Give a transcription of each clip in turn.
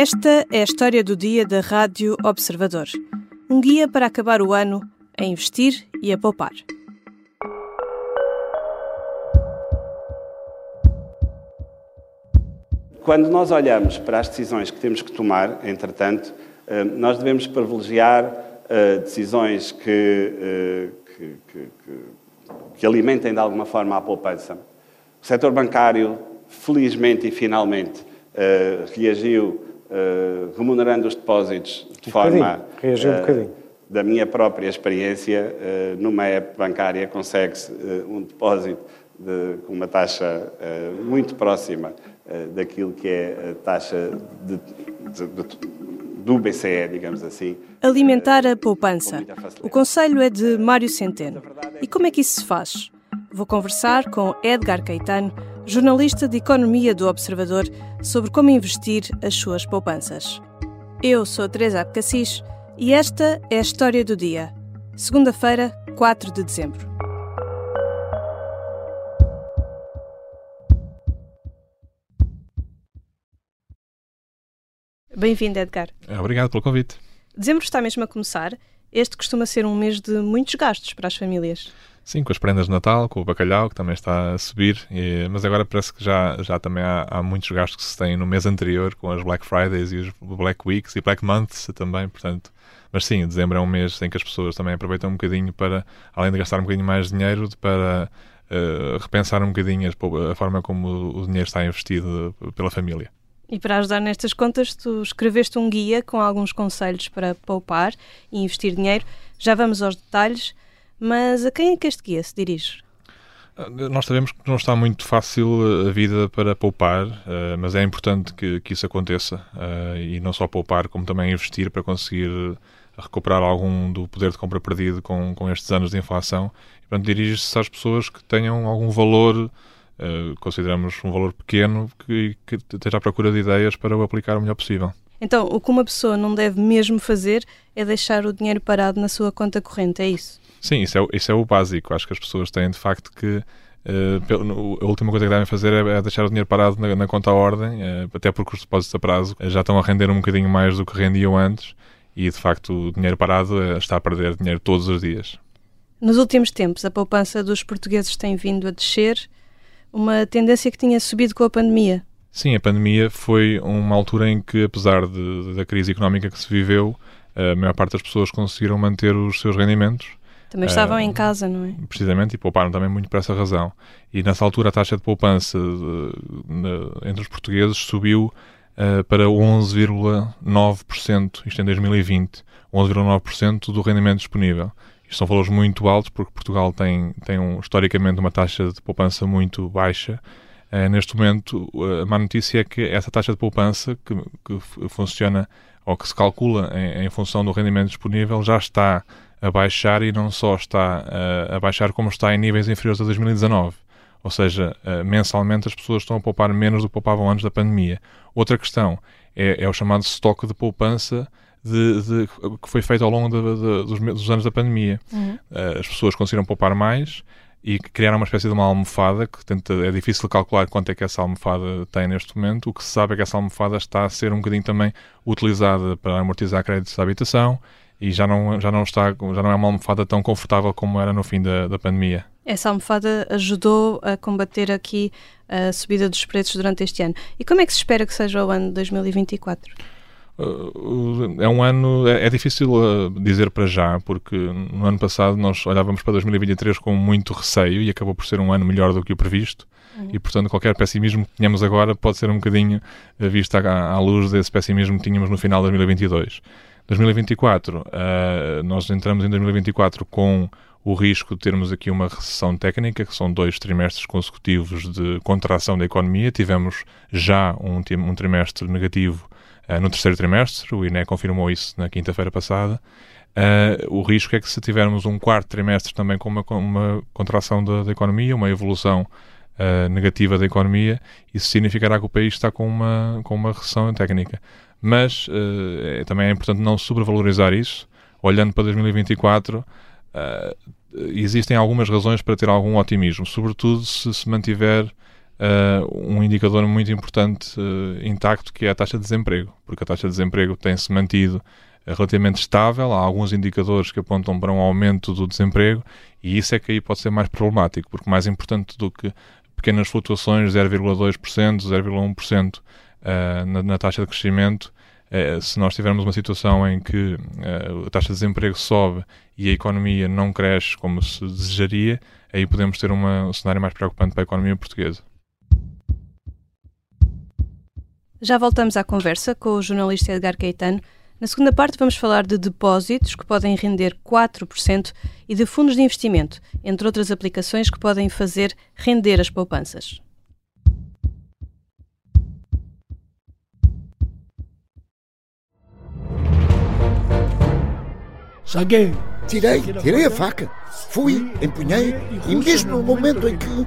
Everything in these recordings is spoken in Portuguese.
Esta é a história do dia da Rádio Observador. Um guia para acabar o ano a investir e a poupar. Quando nós olhamos para as decisões que temos que tomar, entretanto, eh, nós devemos privilegiar eh, decisões que, eh, que, que, que alimentem de alguma forma a poupança. O setor bancário, felizmente e finalmente, reagiu remunerando os depósitos de um forma. Reagiu um bocadinho. Da minha própria experiência, numa app bancária consegue-se um depósito de, com uma taxa muito próxima daquilo que é a taxa de, de, de, do BCE, digamos assim. Alimentar a poupança. O conselho é de Mário Centeno. E como é que isso se faz? Vou conversar com Edgar Caetano, jornalista de Economia do Observador, sobre como investir as suas poupanças. Eu sou Teresa Abcacis e esta é a história do dia. Segunda-feira, 4 de dezembro. Bem-vindo, Edgar. Obrigado pelo convite. Dezembro está mesmo a começar. Este costuma ser um mês de muitos gastos para as famílias. Sim, com as prendas de Natal, com o bacalhau, que também está a subir, e, mas agora parece que já, já também há, há, muitos gastos que se têm no mês anterior, com as Black Fridays e os Black Weeks e Black Months também, portanto. Mas sim, dezembro é um mês em que as pessoas também aproveitam um bocadinho para, além de gastar um bocadinho mais dinheiro, para uh, repensar um bocadinho a, a forma como o dinheiro está investido pela família. E para ajudar nestas contas, tu escreveste um guia com alguns conselhos para poupar e investir dinheiro. Já vamos aos detalhes, mas a quem é que este guia se dirige? Ah, nós sabemos que não está muito fácil a vida para poupar, ah, mas é importante que, que isso aconteça. Ah, e não só poupar, como também investir para conseguir recuperar algum do poder de compra perdido com, com estes anos de inflação. E, portanto, dirige-se às pessoas que tenham algum valor Uh, consideramos um valor pequeno que, que esteja à procura de ideias para o aplicar o melhor possível. Então, o que uma pessoa não deve mesmo fazer é deixar o dinheiro parado na sua conta corrente, é isso? Sim, isso é, isso é o básico. Acho que as pessoas têm de facto que. Uh, a última coisa que devem fazer é, é deixar o dinheiro parado na, na conta à ordem, uh, até porque os depósitos a prazo já estão a render um bocadinho mais do que rendiam antes e de facto o dinheiro parado está a perder dinheiro todos os dias. Nos últimos tempos, a poupança dos portugueses tem vindo a descer uma tendência que tinha subido com a pandemia. Sim, a pandemia foi uma altura em que, apesar de, da crise económica que se viveu, a maior parte das pessoas conseguiram manter os seus rendimentos. Também estavam uh, em casa, não é? Precisamente, e pouparam também muito por essa razão. E nessa altura a taxa de poupança de, entre os portugueses subiu uh, para 11,9%, isto em 2020, 11,9% do rendimento disponível. Isto são valores muito altos, porque Portugal tem, tem um, historicamente uma taxa de poupança muito baixa. Uh, neste momento, a má notícia é que essa taxa de poupança, que, que funciona ou que se calcula em, em, função do rendimento disponível, já está a baixar e não só está uh, a baixar, como está em níveis inferiores a 2019. Ou seja, uh, mensalmente as pessoas estão a poupar menos do que poupavam antes da pandemia. Outra questão é, é o chamado estoque de poupança de, de, que foi feito ao longo de, dos, dos, anos da pandemia. Uhum. Uh, as pessoas conseguiram poupar mais e criaram uma espécie de uma almofada que tenta, é difícil calcular quanto é que essa almofada tem neste momento. O que se sabe é que essa almofada está a ser um bocadinho também utilizada para amortizar créditos de habitação e já não, já não está já não é uma almofada tão confortável como era no fim da, da pandemia. Essa almofada ajudou a combater aqui a subida dos preços durante este ano. E como é que se espera que seja o ano de 2024? Uh, é um ano, é, é difícil uh, dizer para já, porque no ano passado nós olhávamos para 2023 com muito receio e acabou por ser um ano melhor do que o previsto. Uhum. E, portanto, qualquer pessimismo que tenhamos agora pode ser um bocadinho uh, visto à, à, luz desse pessimismo que tínhamos no final de 2022. 2024, uh, nós entramos em 2024 com o risco de termos aqui uma recessão técnica, que são dois trimestres consecutivos de contração da economia. Tivemos já um, um trimestre negativo no terceiro trimestre, o INE confirmou isso na quinta-feira passada. Uh, o risco é que se tivermos um quarto trimestre também com uma, uma contração da, da, economia, uma evolução uh, negativa da economia, isso significará que o país está com uma, com uma recessão técnica. Mas uh, é, também é importante não sobrevalorizar isso. Olhando para 2024, existem algumas razões para ter algum otimismo, sobretudo se se mantiver uh, um indicador muito importante uh, intacto que é a taxa de desemprego, porque a taxa de desemprego tem-se mantido relativamente estável, há alguns indicadores que apontam para um aumento do desemprego e isso é que aí pode ser mais problemático, porque mais importante do que pequenas flutuações, 0,2%, 0,1% uh, na, na taxa de crescimento, uh, se nós tivermos uma situação em que uh, a taxa de desemprego sobe e a economia não cresce como se desejaria, aí podemos ter uma, um cenário mais preocupante para a economia portuguesa. Já voltamos à conversa com o jornalista Edgar Caetano. Na segunda parte, vamos falar de depósitos que podem render 4% e de fundos de investimento, entre outras aplicações que podem fazer render as poupanças. Saguei. Tirei, tirei a faca. Fui, empunhei e mesmo no momento em que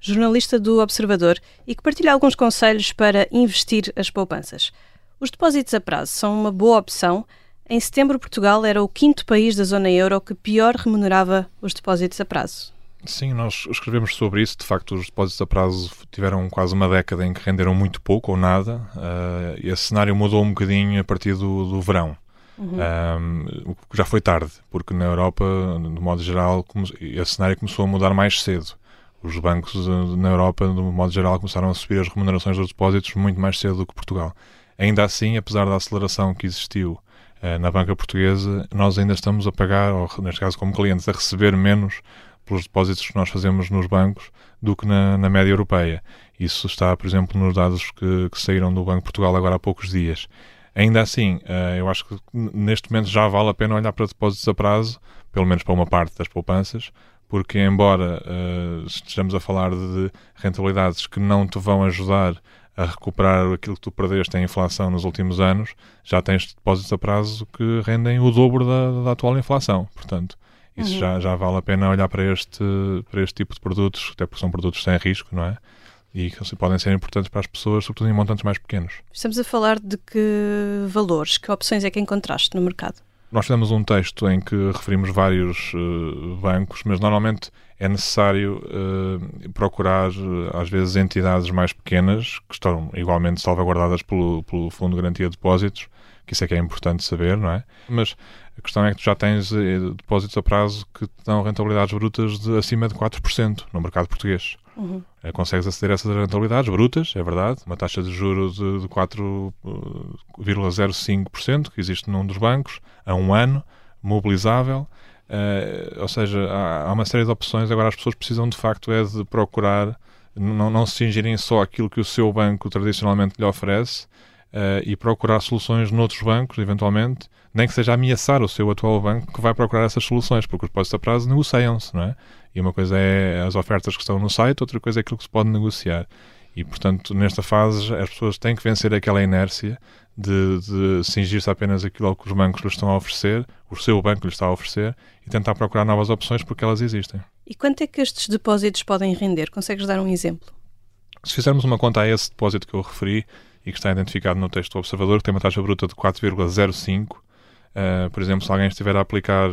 jornalista do Observador e que partilha alguns conselhos para investir as poupanças. Os depósitos a prazo são uma boa opção. Em setembro, Portugal era o quinto país da zona euro que pior remunerava os depósitos a prazo. Sim, nós escrevemos sobre isso. De facto, os depósitos a prazo tiveram quase uma década em que renderam muito pouco ou nada. Uh, e esse cenário mudou um bocadinho a partir do, do verão. Uhum. Um, já foi tarde, porque na Europa, de modo geral, esse cenário começou a mudar mais cedo os bancos eh, na Europa, de um modo geral, começaram a subir as remunerações dos depósitos muito mais cedo do que Portugal. Ainda assim, apesar da aceleração que existiu uh, na banca portuguesa, nós ainda estamos a pagar, ou neste caso como clientes, a receber menos pelos depósitos que nós fazemos nos bancos do que na, na média europeia. Isso está, por exemplo, nos dados que, que, saíram do Banco Portugal agora há poucos dias. Ainda assim, uh, eu acho que neste momento já vale a pena olhar para depósitos a prazo, pelo menos para uma parte das poupanças, porque embora uh, estejamos a falar de rentabilidades que não te vão ajudar a recuperar aquilo que tu perdeste em inflação nos últimos anos, já tens depósitos a prazo que rendem o dobro da, da atual inflação. Portanto, isso uhum. já, já vale a pena olhar para este, para este tipo de produtos, até porque são produtos sem risco, não é? E que podem ser importantes para as pessoas, sobretudo em montantes mais pequenos. Estamos a falar de que valores, que opções é que encontraste no mercado? Nós fizemos um texto em que referimos vários uh, bancos, mas normalmente é necessário uh, procurar, às vezes, entidades mais pequenas, que estão igualmente salvaguardadas pelo, pelo Fundo de Garantia de Depósitos, que isso é que é importante saber, não é? Mas a questão é que tu já tens depósitos a prazo que dão rentabilidades brutas de acima de 4% no mercado português. Uhum. É, consegues aceder a essas rentabilidades brutas, é verdade, uma taxa de juros de, de 4,05% que existe num dos bancos, a um ano, mobilizável. Uh, ou seja, há, há, uma série de opções. Agora, as pessoas precisam de facto é de procurar, não, se cingirem só aquilo que o seu banco tradicionalmente lhe oferece uh, e procurar soluções noutros bancos, eventualmente, nem que seja ameaçar o seu atual banco que vai procurar essas soluções, porque os depósitos a prazo negociam-se, não é? E uma coisa é as ofertas que estão no site, outra coisa é aquilo que se pode negociar. E, portanto, nesta fase, as pessoas têm que vencer aquela inércia de, de cingir-se apenas aquilo que os bancos lhes estão a oferecer, o seu banco lhes está a oferecer, e tentar procurar novas opções porque elas existem. E quanto é que estes depósitos podem render? Consegues dar um exemplo? Se fizermos uma conta a esse depósito que eu referi e que está identificado no texto do observador, que tem uma taxa bruta de 4,05, uh, eh, por exemplo, se alguém estiver a aplicar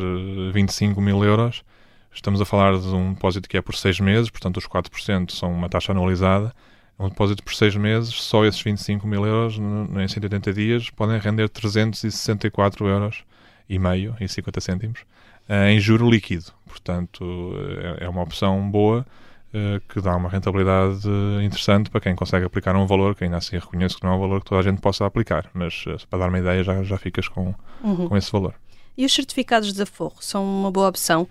25 mil euros, Estamos a falar de um depósito que é por seis meses, portanto os 4% são uma taxa anualizada. Um depósito por seis meses, só esses 25 mil euros em 180 dias podem render 364 euros e meio e 50 cêntimos eh, em juro líquido. Portanto, é, é uma opção boa eh, que dá uma rentabilidade interessante para quem consegue aplicar um valor que ainda assim reconheço que não é um valor que toda a gente possa aplicar, mas eh, para dar uma ideia já, já ficas com, uhum. com esse valor. E os certificados de aforro são uma boa opção?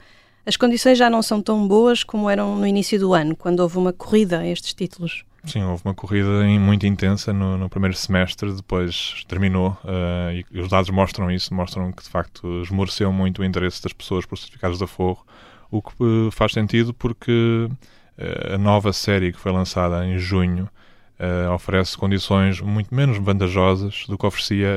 As condições já não são tão boas como eram no início do ano, quando houve uma corrida a estes títulos. Sim, houve uma corrida muito intensa no, no primeiro semestre, depois terminou uh, e, os dados mostram isso, mostram que de facto esmoreceu muito o interesse das pessoas por certificados de aforro, o que uh, faz sentido porque uh, a nova série que foi lançada em junho oferece condições muito menos vantajosas do que oferecia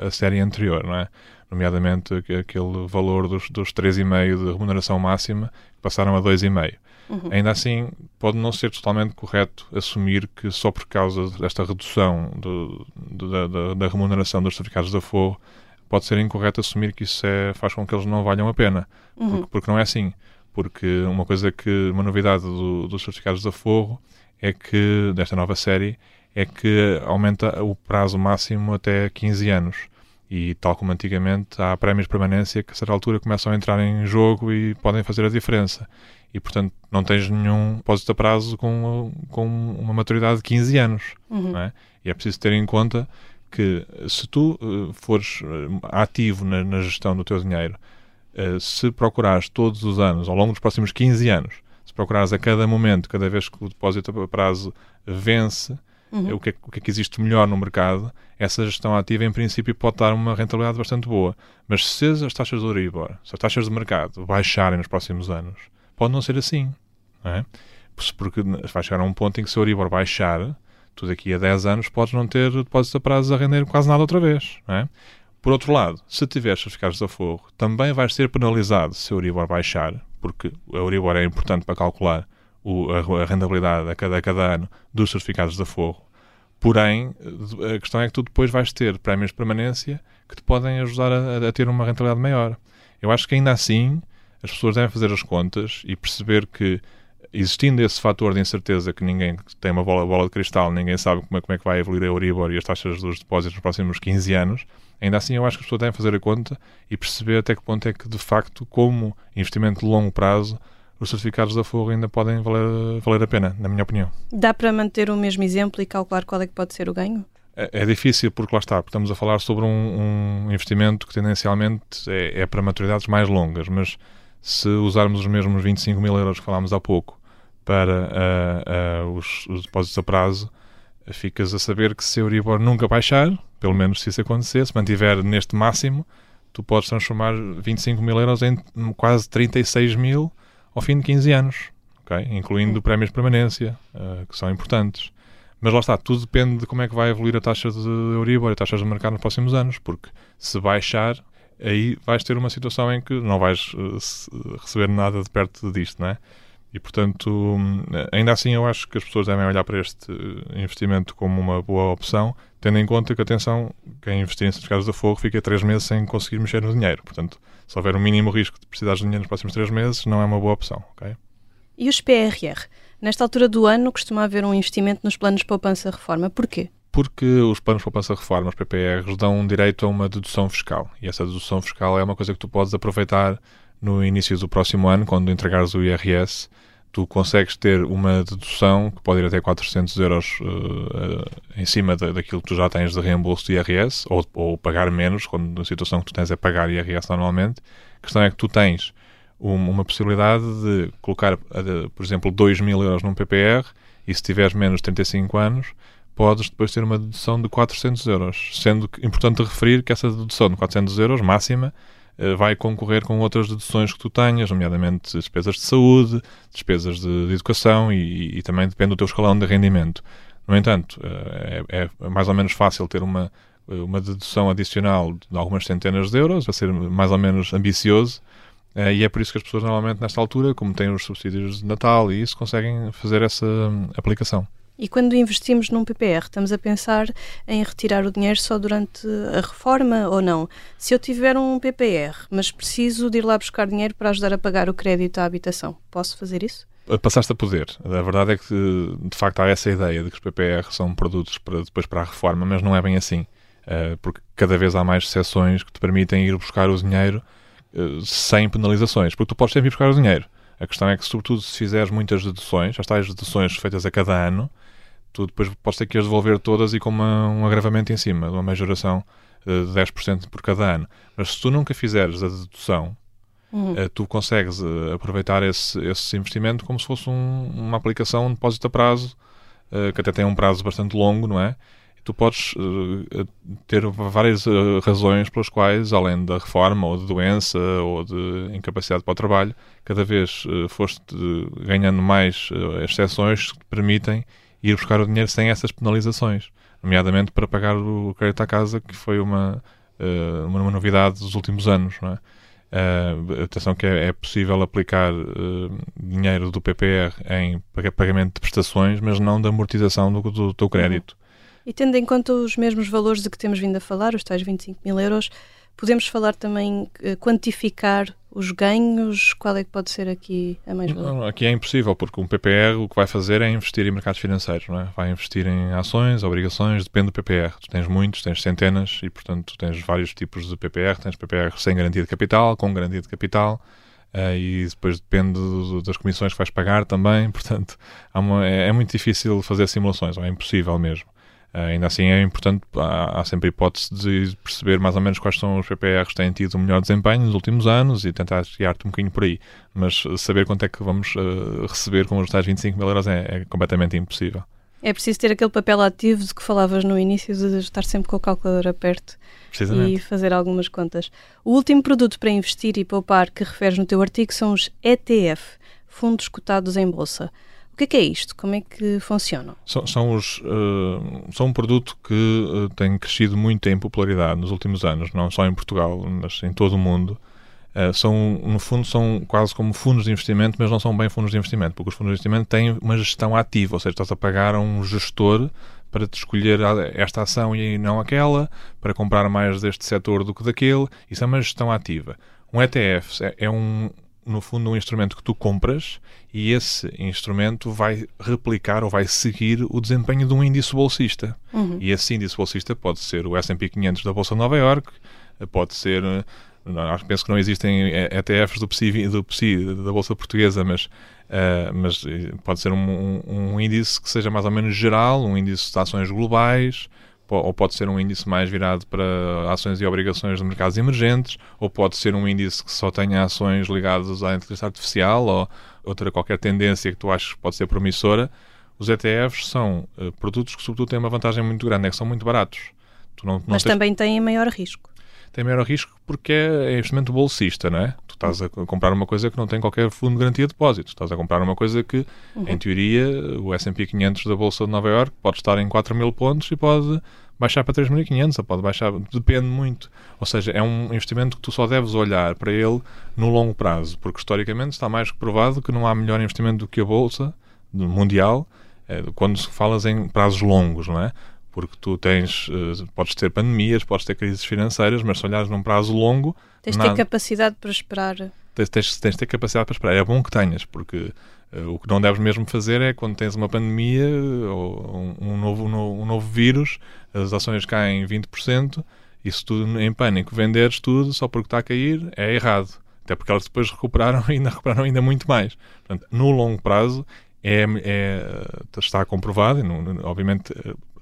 a série anterior, não é? Nomeadamente aquele valor dos, dos 3,5 de remuneração máxima, que passaram a 2,5. Uhum. Ainda assim, pode não ser totalmente correto assumir que só por causa desta redução do, do, da, da, remuneração dos certificados da Forro, pode ser incorreto assumir que isso é, faz com que eles não valham a pena. Uhum. Porque, porque, não é assim. Porque uma coisa que, uma novidade do, dos certificados da Forro é que, desta nova série, é que aumenta o prazo máximo até 15 anos. E, tal como antigamente, há prémios de permanência que, a certa altura, começam a entrar em jogo e podem fazer a diferença. E, portanto, não tens nenhum depósito a prazo com, com uma maturidade de 15 anos. Uhum. É? E é preciso ter em conta que, se tu uh, fores uh, ativo na, na, gestão do teu dinheiro, uh, se procurares todos os anos, ao longo dos próximos 15 anos, se procurares a cada momento, cada vez que o depósito a prazo vence, uhum. o, que é, o que é que existe melhor no mercado, essa gestão ativa, em princípio, pode dar uma rentabilidade bastante boa. Mas se as taxas de Euribor, se as taxas de mercado baixarem nos próximos anos, pode não ser assim. Não é? Porque vai chegar a um ponto em que se o Euribor baixar, tu daqui a 10 anos podes não ter depósitos a prazo a render quase nada outra vez. Não é? Por outro lado, se tiveres certificados de aforro, também vais ser penalizado se o Euribor baixar, porque o Euribor é importante para calcular o, a, rentabilidade a cada, a cada ano dos certificados de aforro. Porém, a questão é que tu depois vais ter prémios de permanência que te podem ajudar a, a ter uma rentabilidade maior. Eu acho que ainda assim as pessoas devem fazer as contas e perceber que existindo esse fator de incerteza que ninguém tem uma bola, bola de cristal, ninguém sabe como é, como é que vai evoluir a Euribor e as taxas dos depósitos nos próximos 15 anos, ainda assim eu acho que as pessoas devem fazer a conta e perceber até que ponto é que, de facto, como investimento de longo prazo, os certificados da Forro ainda podem valer, valer a pena, na minha opinião. Dá para manter o mesmo exemplo e calcular qual é que pode ser o ganho? É, é difícil porque lá está, porque estamos a falar sobre um, um investimento que tendencialmente é, é, para maturidades mais longas, mas se usarmos os mesmos 25 mil euros que falámos há pouco para uh, uh, os, os, depósitos a prazo, ficas a saber que se o Euribor nunca baixar, pelo menos se isso acontecer, se mantiver neste máximo, tu podes transformar 25 mil euros em quase 36 mil ao fim de 15 anos, okay? incluindo prémios de permanência, uh, que são importantes. Mas lá está, tudo depende de como é que vai evoluir a taxa de Euribor e taxas de mercado nos próximos anos, porque se baixar, aí vais ter uma situação em que não vais uh, receber nada de perto disto, não é? E, portanto, hum, ainda assim eu acho que as pessoas devem olhar para este investimento como uma boa opção, tendo em conta que, atenção, quem investir em certificados de fogo fica três meses sem conseguir mexer no dinheiro. Portanto, se houver um mínimo risco de precisar de dinheiro nos próximos três meses, não é uma boa opção, ok? E os PRR? Nesta altura do ano costuma haver um investimento nos planos de poupança-reforma. Porquê? porque os planos de poupança reforma, os PPRs, dão direito a uma dedução fiscal. E essa dedução fiscal é uma coisa que tu podes aproveitar no início do próximo ano, quando entregares o IRS. Tu consegues ter uma dedução que pode ir até 400 euros uh, em cima da, daquilo que tu já tens de reembolso do IRS, ou, ou pagar menos, quando a situação que tu tens é pagar IRS anualmente. A questão é que tu tens uma possibilidade de colocar, por exemplo, 2 mil euros num PPR e se tiveres menos de 35 anos, podes depois ter uma dedução de 400 euros. Sendo que, importante referir que essa dedução de 400 euros máxima vai concorrer com outras deduções que tu tenhas, nomeadamente despesas de saúde, despesas de, de educação e, e, também depende do teu escalão de rendimento. No entanto, eh, é, é mais ou menos fácil ter uma, uma dedução adicional de algumas centenas de euros, vai ser mais ou menos ambicioso, eh, e é por isso que as pessoas normalmente nesta altura, como têm os subsídios de Natal e isso, conseguem fazer essa hum, aplicação. E quando investimos num PPR, estamos a pensar em retirar o dinheiro só durante a reforma ou não? Se eu tiver um PPR, mas preciso de ir lá buscar dinheiro para ajudar a pagar o crédito à habitação, posso fazer isso? Passaste a poder. A verdade é que, de facto, há essa ideia de que os PPR são produtos para, depois para a reforma, mas não é bem assim. Uh, porque cada vez há mais exceções que te permitem ir buscar o dinheiro uh, sem penalizações. Porque tu podes sempre ir buscar o dinheiro. A questão é que, sobretudo, se fizeres muitas deduções, as tais deduções feitas a cada ano, tu depois podes ter que as devolver todas e com uma, um agravamento em cima, uma majoração eh, de 10% por cada ano. Mas se tu nunca fizeres a dedução, uhum. Eh, tu consegues eh, aproveitar esse, esse investimento como se fosse um, uma aplicação de depósito a prazo, que até tem um prazo bastante longo, não é? tu podes ter várias razões pelas quais, além da reforma ou de doença ou de incapacidade para o trabalho, cada vez foste ganhando mais exceções que te permitem ir buscar o dinheiro sem essas penalizações, nomeadamente para pagar o crédito à casa, que foi uma, uh, uma novidade dos últimos anos. Não é? Uh, atenção que é, é possível aplicar uh, dinheiro do PPR em pagamento de prestações, mas não da amortização do, do teu crédito. Uhum. E tendo em conta os mesmos valores de que temos vindo a falar, os tais 25 mil euros, podemos falar também, uh, quantificar os ganhos? Qual é que pode ser aqui a mais valor? Aqui é impossível, porque um PPR o que vai fazer é investir em mercados financeiros, não é? Vai investir em ações, obrigações, depende do PPR. Tu tens muitos, tens centenas e, portanto, tens vários tipos de PPR. Tens PPR sem garantia de capital, com garantia de capital. Uh, e depois depende das comissões que vais pagar também, portanto é, é, muito difícil fazer simulações, ou é impossível mesmo. Uh, ainda assim é importante, há, há, sempre hipótese de perceber mais ou menos quais são os PPRs que têm tido o melhor desempenho nos últimos anos e tentar guiar-te um bocadinho por aí. Mas saber quanto é que vamos uh, receber com os tais 25 mil euros é, é, completamente impossível. É preciso ter aquele papel ativo de que falavas no início, de estar sempre com o calculador perto e fazer algumas contas. O último produto para investir e poupar que referes no teu artigo são os ETF, fundos cotados em bolsa. O que é, que é isto? Como é que funcionam? São, são, os, uh, são um produto que uh, tem crescido muito em popularidade nos últimos anos, não só em Portugal, mas em todo o mundo. Uh, são, no fundo, são quase como fundos de investimento, mas não são bem fundos de investimento, porque os fundos de investimento têm uma gestão ativa, ou seja, estás a pagar a um gestor para te escolher esta ação e não aquela, para comprar mais deste setor do que daquele. Isso é uma gestão ativa. Um ETF é, é um, no fundo, um instrumento que tu compras e esse instrumento vai replicar ou vai seguir o desempenho de um índice bolsista. Uhum. E esse índice bolsista pode ser o S&P 500 da Bolsa de Nova York, pode ser... Acho, penso que não existem ETFs do PSI, do PSI da Bolsa Portuguesa, mas, uh, mas pode ser um, um, um índice que seja mais ou menos geral, um índice de ações globais, ou pode ser um índice mais virado para ações e obrigações de mercados emergentes, ou pode ser um índice que só tenha ações ligadas à inteligência artificial ou outra qualquer tendência que tu achas que pode ser promissora. Os ETFs são uh, produtos que, sobretudo, têm uma vantagem muito grande, é que são muito baratos. Não, não Mas tens... também têm maior risco. Tem maior risco porque é investimento bolsista, não é? Tu estás a comprar uma coisa que não tem qualquer fundo de garantia de depósito. Estás a comprar uma coisa que, uhum. em teoria, o S&P 500 da Bolsa de Nova York pode estar em 4 mil pontos e pode baixar para 3.500, ou pode baixar, depende muito. Ou seja, é um investimento que tu só deves olhar para ele no longo prazo, porque historicamente está mais que provado que não há melhor investimento do que a Bolsa mundial é, quando falas em prazos longos, não é? Porque tu tens, uh, podes ter pandemias, podes ter crises financeiras, mas se olhares num prazo longo. Tens de ter capacidade para esperar. Tens, tens, tens de ter capacidade para esperar. É bom que tenhas, porque o que não deves mesmo fazer é quando tens uma pandemia ou um, novo, um, novo vírus, as ações caem 20%, e se tu em pânico venderes tudo só porque está a cair, é errado. Até porque elas depois recuperaram e ainda recuperaram ainda muito mais. Portanto, no longo prazo, é, é, está comprovado, e obviamente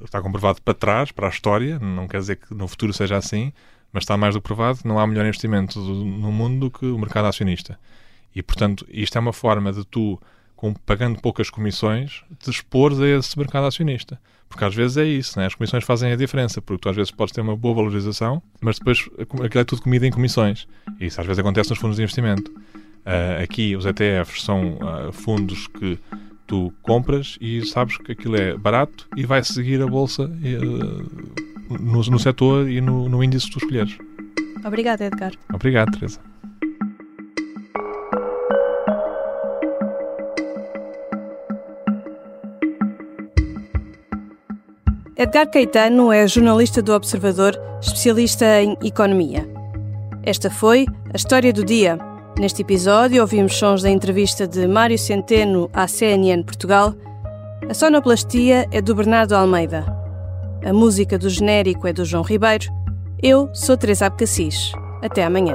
está comprovado para trás, para a história, não quer dizer que no futuro seja assim, mas está mais do que provado que não há melhor investimento no mundo do que o mercado acionista. E, portanto, isto é uma forma de tu, com, pagando poucas comissões, te expor a esse mercado acionista. Porque às vezes é isso, né? as comissões fazem a diferença, porque tu às vezes podes ter uma boa valorização, mas depois aquilo é tudo comida em comissões. E isso às vezes acontece nos fundos de investimento. Uh, aqui os ETFs são uh, fundos que tu compras e sabes que aquilo é barato e vai seguir a bolsa uh, no, no setor e no, no índice que tu escolheres. Obrigada, Edgar. Obrigado, Teresa. Edgar Caetano é jornalista do Observador, especialista em economia. Esta foi a história do dia. Neste episódio ouvimos sons da entrevista de Mário Centeno à CNN Portugal. A sonoplastia é do Bernardo Almeida. A música do genérico é do João Ribeiro. Eu sou Teresa Abcacis. Até amanhã.